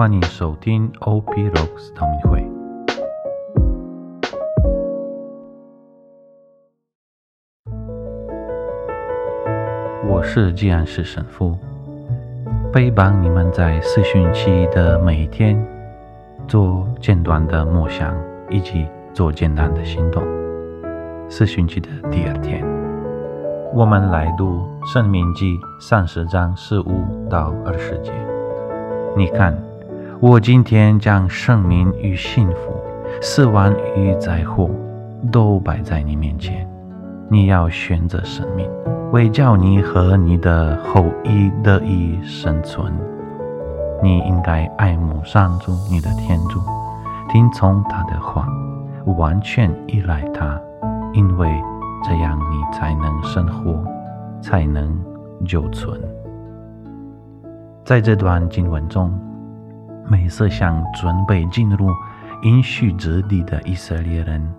欢迎收听 OP Rocks 道明会。我是济安市神父，陪伴你们在四旬期的每一天，做简短的默想，以及做简单的行动。四旬期的第二天，我们来读《生命记》三十章十五到二十节。你看，我今天将生命与幸福、死亡与灾祸都摆在你面前，你要选择生命。为叫你和你的后裔得以生存，你应该爱慕上主你的天主，听从他的话，完全依赖他，因为这样你才能生活，才能久存。在这段经文中，美色向准备进入应许之地的以色列人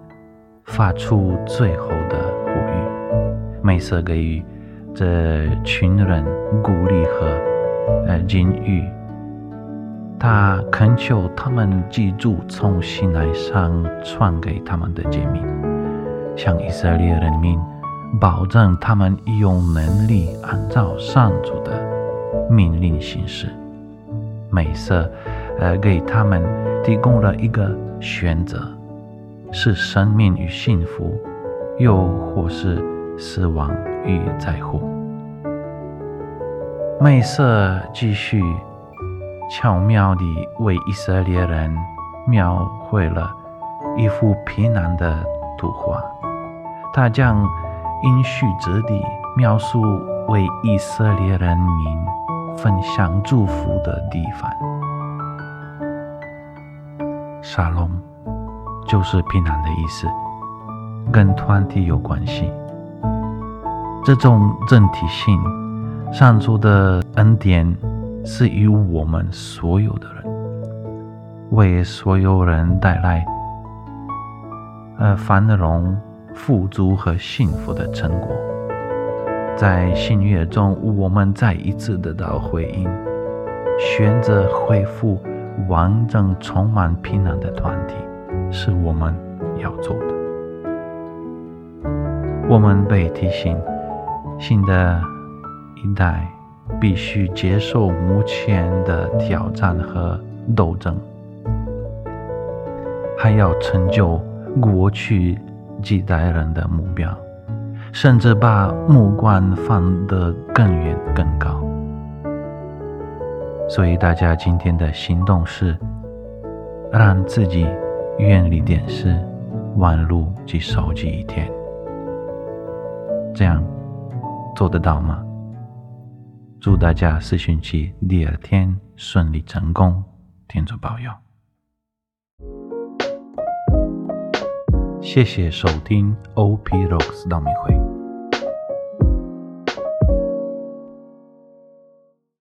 发出最后的呼吁。美色给予这群人鼓励和呃金玉，他恳求他们记住从西来上传给他们的诫命，向以色列人民保证他们有能力按照上主的命令行事。美色呃给他们提供了一个选择：是生命与幸福，又或是。死亡与灾祸。美色继续巧妙地为以色列人描绘了一幅皮囊的图画。他将应许之地描述为以色列人民分享祝福的地方。沙龙就是平安的意思，跟团体有关系。这种整体性，上主的恩典是与我们所有的人，为所有人带来呃繁荣、富足和幸福的成果。在新月中，我们再一次得到回应，选择恢复完整、充满平安的团体，是我们要做的。我们被提醒。新的一代必须接受目前的挑战和斗争，还要成就过去几代人的目标，甚至把目光放得更远更高。所以，大家今天的行动是让自己远离电视、网络及手机一天，这样。做得到吗？祝大家四旬期第二天顺利成功，天主保佑。谢谢收听 OP Rocks 道明会。